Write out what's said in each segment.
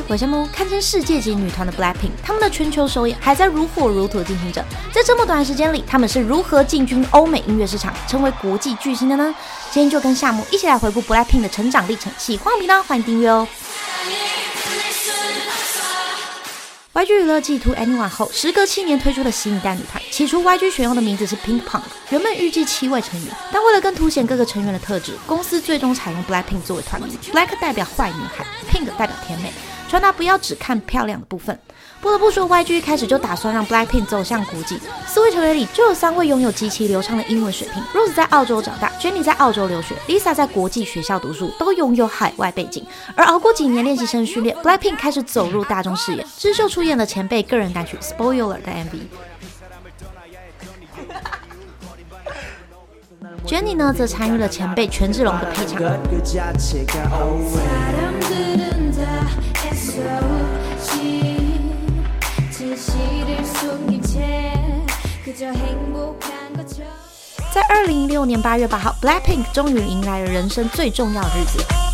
来，我项目堪称世界级女团的 BLACKPINK，他们的全球首演还在如火如荼进行着。在这么短时间里，他们是如何进军欧美音乐市场，成为国际巨星的呢？今天就跟夏木一起来回顾 BLACKPINK 的成长历程。喜欢频道，欢迎订阅哦。YG 娱乐继 2NE1 后，时隔七年推出的新一代女团。起初，YG 选用的名字是 Pink Punk，原本预计七位成员，但为了更凸显各个成员的特质，公司最终采用 BLACKPINK 作为团名。Black 代表坏女孩，Pink 代表甜美。穿搭不要只看漂亮的部分。不得不说，YG 一开始就打算让 BLACKPINK 走向国际。四位成员里就有三位拥有极其流畅的英文水平。Rose 在澳洲长大，Jennie 在澳洲留学，Lisa 在国际学校读书，都拥有海外背景。而熬过几年练习生训练，BLACKPINK 开始走入大众视野。智秀出演了前辈个人单曲《Spoiler》的 MV。Jennie 呢，则参与了前辈权志龙的配唱。在二零一六年八月八号，BLACKPINK 终于迎来了人生最重要的日子。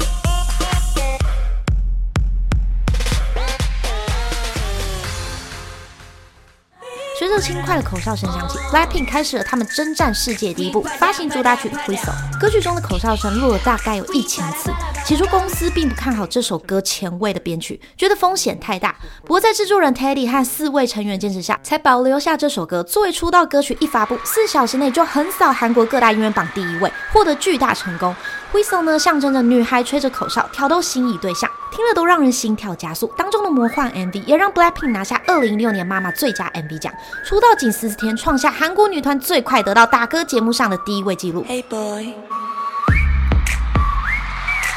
轻快的口哨声响起，BLACKPINK 开始了他们征战世界第一步，发行主打曲《Whistle》。歌曲中的口哨声录了大概有一千次。起初公司并不看好这首歌前卫的编曲，觉得风险太大。不过在制作人 Teddy 和四位成员坚持下，才保留下这首歌作为出道歌曲。一发布，四小时内就横扫韩国各大音乐榜第一位，获得巨大成功。Whistle 呢，象征着女孩吹着口哨挑逗心仪对象，听了都让人心跳加速。当中的魔幻 MV 也让 BLACKPINK 拿下二零一六年妈妈最佳 MV 奖。出道仅十四天，创下韩国女团最快得到大哥节目上的第一位纪录。Hey boy,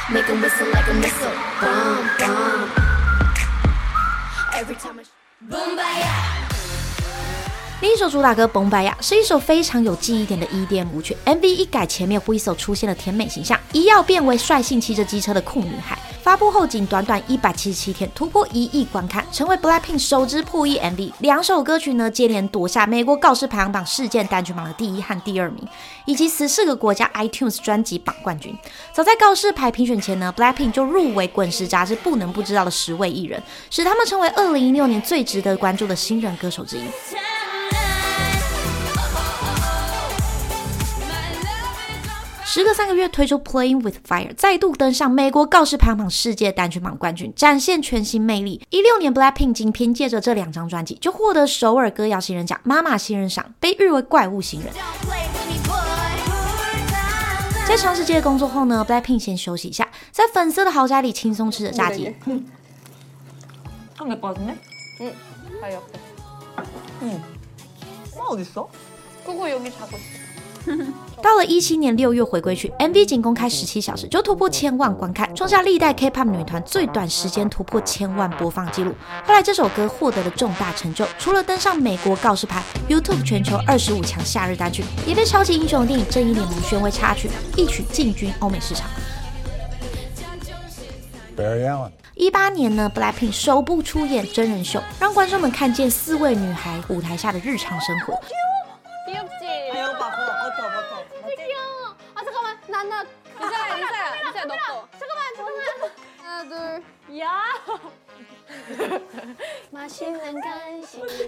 make a whistle like a missile, bomb, bomb. Every time I... Boom, baya. 另一首主打歌《崩白呀》是一首非常有记忆点的 EDM 舞曲。MV 一改前面 Whistle 出现的甜美形象，一跃变为率性骑着机车的酷女孩。发布后仅短短一百七十七天，突破一亿观看，成为 BLACKPINK 首支破亿 MV。两首歌曲呢，接连夺下美国告示排行榜事件单曲榜的第一和第二名，以及十四个国家 iTunes 专辑榜冠军。早在告示牌评选前呢，BLACKPINK 就入围《滚石》杂志不能不知道的十位艺人，使他们成为二零一六年最值得关注的新人歌手之一。时隔三个月推出《Playing with Fire》，再度登上美国告示排行榜世界单曲榜冠军，展现全新魅力。一六年，BLACKPINK 仅凭借着这两张专辑，就获得首尔歌谣新人奖、妈妈新人赏，被誉为怪物新人。在长时间的工作后呢，BLACKPINK 先休息一下，在粉色的豪宅里轻松吃着炸鸡。嗯，到了一七年六月回归去，MV 仅公开十七小时就突破千万观看，创下历代 K-pop 女团最短时间突破千万播放记录。后来这首歌获得了重大成就，除了登上美国告示牌 YouTube 全球二十五强夏日单曲，也被超级英雄电影《正义联盟》宣为插曲，一曲进军欧美市场。Barry Allen。一八年呢，BLACKPINK 首部出演真人秀，让观众们看见四位女孩舞台下的日常生活。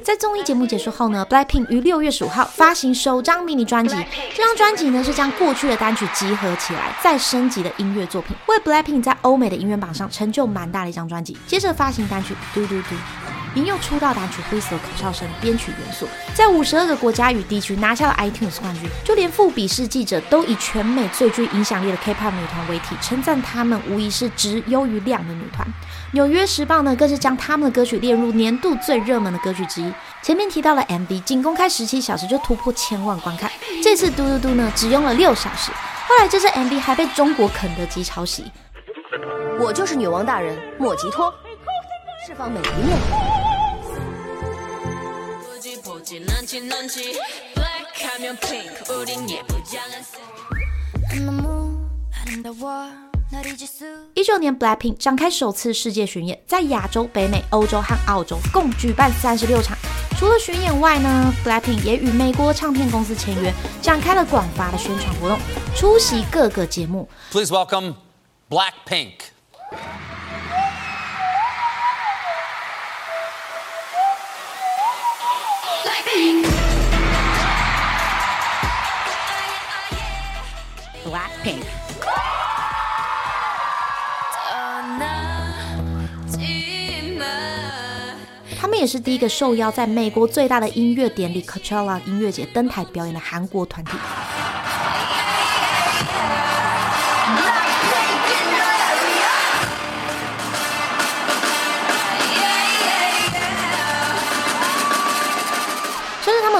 在综艺节目结束后呢，BLACKPINK 于六月十五号发行首张迷你专辑。这张专辑呢是将过去的单曲集合起来，再升级的音乐作品，为 BLACKPINK 在欧美的音乐榜上成就蛮大的一张专辑。接着发行单曲《嘟嘟嘟》。引用出道单曲《Whistle》口哨声编曲元素，在五十二个国家与地区拿下了 iTunes 冠军。就连富比士记者都以全美最具影响力的 K-pop 女团为题，称赞她们无疑是值优于量的女团。纽约时报呢，更是将他们的歌曲列入年度最热门的歌曲之一。前面提到了 MV，仅公开十七小时就突破千万观看。这次嘟嘟嘟呢，只用了六小时。后来这支 MV 还被中国肯德基抄袭。我就是女王大人莫吉托，释放每一面。一九年，BLACKPINK 展开首次世界巡演，在亚洲、北美、欧洲和澳洲共举办三十六场。除了巡演外呢，BLACKPINK 也与美国唱片公司签约，展开了广发的宣传活动，出席各个节目。Please welcome BLACKPINK。Blackpink。他们也是第一个受邀在美国最大的音乐典礼 Coachella 音乐节登台表演的韩国团体。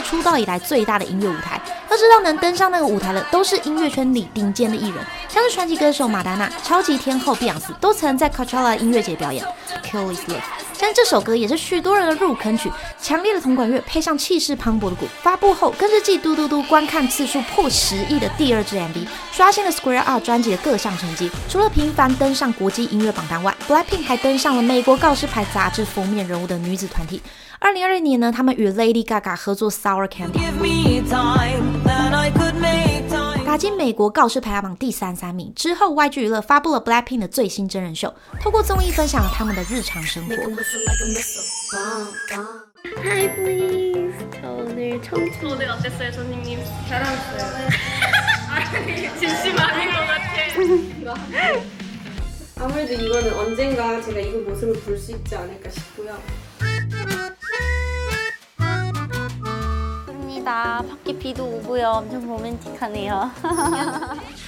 出道以来最大的音乐舞台。要知道，能登上那个舞台的都是音乐圈里顶尖的艺人，像是传奇歌手马丹娜、超级天后碧昂斯，都曾在 Coachella 音乐节表演。Kill Is Love，但这首歌也是许多人的入坑曲，强烈的铜管乐配上气势磅礴的鼓，发布后更是继嘟嘟嘟观看次数破十亿的第二支 MV，刷新了 Square Up 专辑的各项成绩。除了频繁登上国际音乐榜单外，BLACKPINK 还登上了美国告示牌杂志封面人物的女子团体。二零二零年呢，他们与 Lady Gaga 合作 Sour Candy，打进美国告示排行榜第三三名。之后，YG 娱乐发布了 BLACKPINK 的最新真人秀，透过综艺分享了他们的日常生活。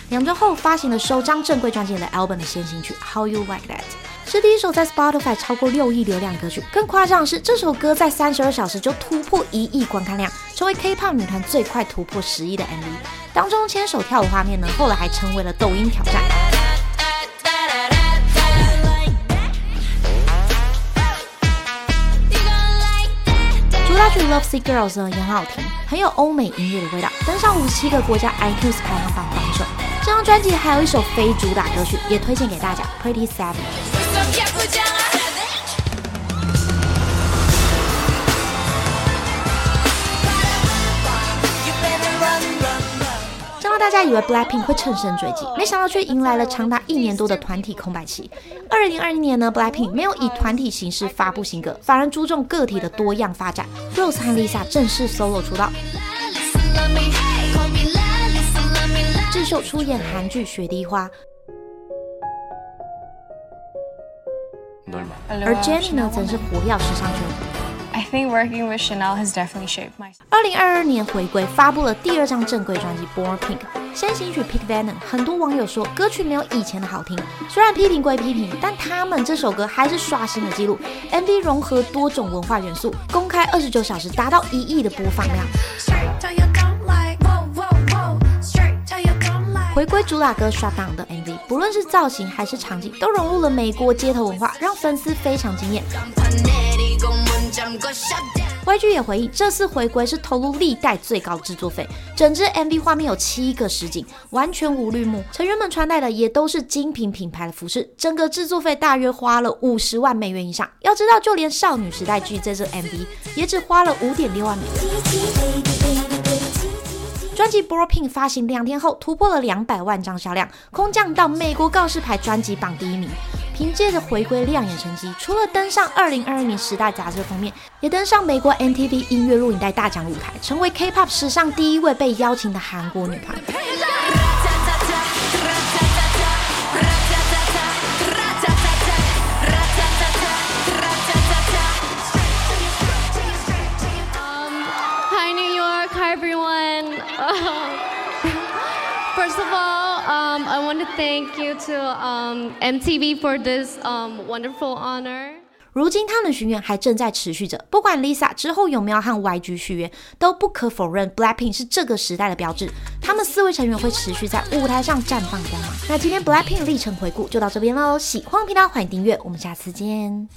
两周后发行了首张正规专辑的 album 的先行曲《How You Like That》，是第一首在 Spotify 超过六亿流量歌曲。更夸张的是，这首歌在三十二小时就突破一亿观看量，成为 K-pop 女团最快突破十亿的 MV。当中牵手跳舞画面呢，后来还成为了抖音挑战。《Lovesick Girls》呢也很好听，很有欧美音乐的味道，登上五十七个国家 iTunes 排行榜榜首。这张专辑还有一首非主打歌曲，也推荐给大家，《Pretty Savage》。大家以为 BLACKPINK 会乘胜追击，没想到却迎来了长达一年多的团体空白期。二零二零年呢，BLACKPINK 没有以团体形式发布新歌，反而注重个体的多样发展。Rose 和 Lisa 正式 solo 出道，智秀出演韩剧《雪滴花》，而 Jennie 呢，则是火跃时尚圈。I think working with Chanel has definitely shaped my. 二零二二年回归，发布了第二张正规专辑《Born Pink》，先行曲《Pink Venom》。很多网友说歌曲没有以前的好听，虽然批评归批评，但他们这首歌还是刷新了纪录。MV 融合多种文化元素，公开二十九小时达到一亿的播放量。回归主打歌《刷档》的 MV，不论是造型还是场景，都融入了美国街头文化，让粉丝非常惊艳。YG 也回应，这次回归是投入历代最高制作费，整支 MV 画面有七个实景，完全无绿幕，成员们穿戴的也都是精品品牌的服饰，整个制作费大约花了五十万美元以上。要知道，就连少女时代剧这支 MV 也只花了五点六万美元。专辑《Born Pink》发行两天后，突破了两百万张销量，空降到美国告示牌专辑榜第一名。凭借着回归亮眼成绩，除了登上二零二二年十大杂志封面，也登上美国 MTV 音乐录影带大奖舞台，成为 K-pop 史上第一位被邀请的韩国女团。Thank you to MTV for this wonderful honor. 如今他们的巡演还正在持续着，不管 Lisa 之后有没有和 YG 续约，都不可否认 BLACKPINK 是这个时代的标志。他们四位成员会持续在舞台上绽放光芒。那今天 BLACKPINK 历程回顾就到这边喽，喜欢频道欢迎订阅，我们下次见。